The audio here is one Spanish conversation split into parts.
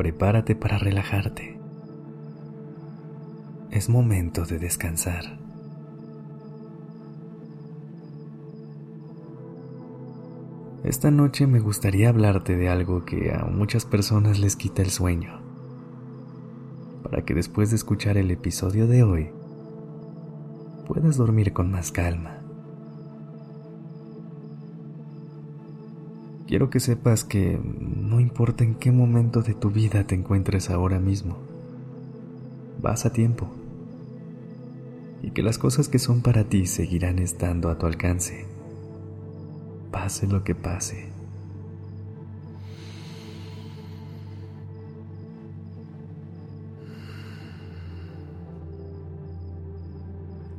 Prepárate para relajarte. Es momento de descansar. Esta noche me gustaría hablarte de algo que a muchas personas les quita el sueño, para que después de escuchar el episodio de hoy puedas dormir con más calma. Quiero que sepas que no importa en qué momento de tu vida te encuentres ahora mismo, vas a tiempo. Y que las cosas que son para ti seguirán estando a tu alcance, pase lo que pase.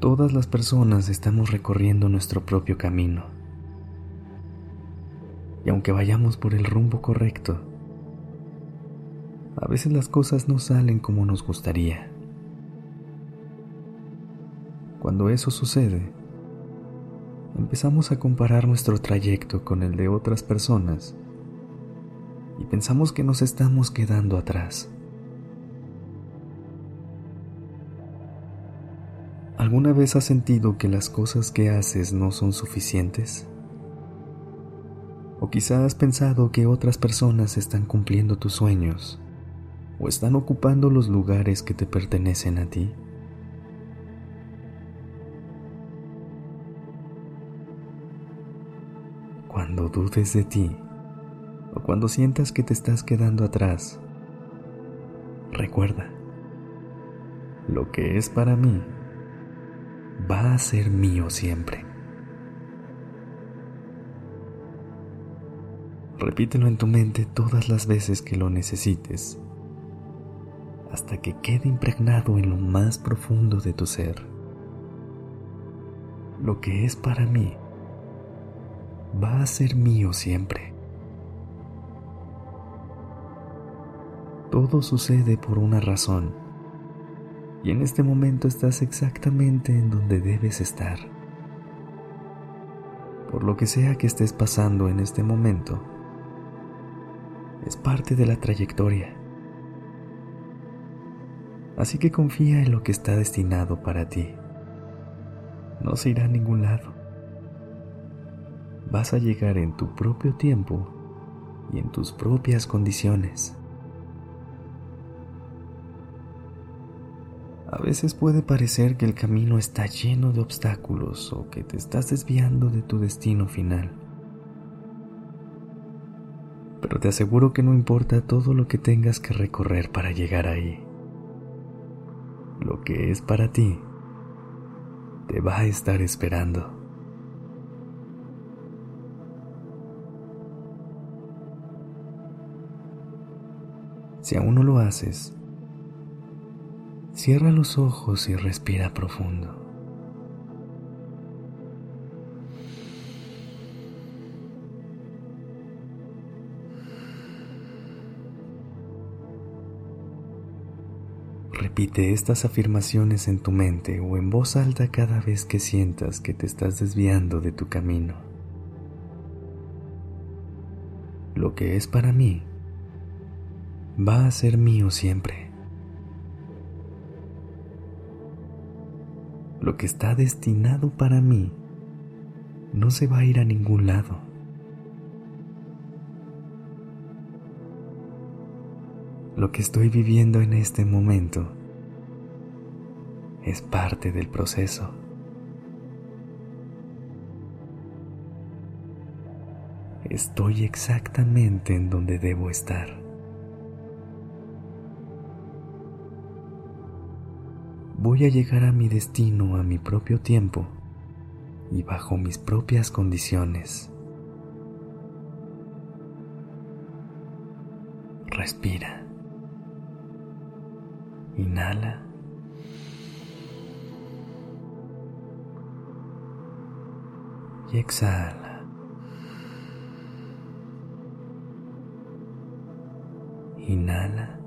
Todas las personas estamos recorriendo nuestro propio camino y aunque vayamos por el rumbo correcto, a veces las cosas no salen como nos gustaría. Cuando eso sucede, empezamos a comparar nuestro trayecto con el de otras personas y pensamos que nos estamos quedando atrás. ¿Alguna vez has sentido que las cosas que haces no son suficientes? O quizás has pensado que otras personas están cumpliendo tus sueños o están ocupando los lugares que te pertenecen a ti. Cuando dudes de ti o cuando sientas que te estás quedando atrás, recuerda, lo que es para mí va a ser mío siempre. Repítelo en tu mente todas las veces que lo necesites, hasta que quede impregnado en lo más profundo de tu ser. Lo que es para mí va a ser mío siempre. Todo sucede por una razón y en este momento estás exactamente en donde debes estar. Por lo que sea que estés pasando en este momento, es parte de la trayectoria. Así que confía en lo que está destinado para ti. No se irá a ningún lado. Vas a llegar en tu propio tiempo y en tus propias condiciones. A veces puede parecer que el camino está lleno de obstáculos o que te estás desviando de tu destino final pero te aseguro que no importa todo lo que tengas que recorrer para llegar ahí. Lo que es para ti te va a estar esperando. Si aún no lo haces, cierra los ojos y respira profundo. Repite estas afirmaciones en tu mente o en voz alta cada vez que sientas que te estás desviando de tu camino. Lo que es para mí va a ser mío siempre. Lo que está destinado para mí no se va a ir a ningún lado. Lo que estoy viviendo en este momento es parte del proceso. Estoy exactamente en donde debo estar. Voy a llegar a mi destino a mi propio tiempo y bajo mis propias condiciones. Respira. Inhala. Y exhala. Inhala.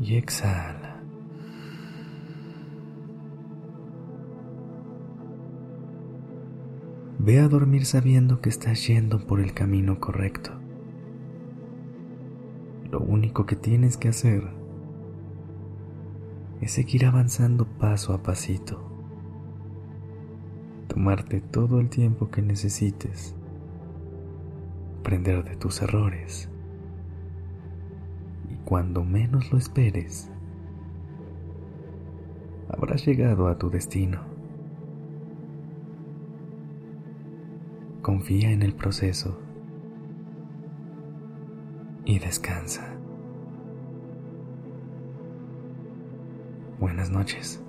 Y exhala. Ve a dormir sabiendo que estás yendo por el camino correcto. Lo único que tienes que hacer es seguir avanzando paso a pasito. Tomarte todo el tiempo que necesites. Aprender de tus errores. Y cuando menos lo esperes, habrás llegado a tu destino. Confía en el proceso y descansa. Buenas noches.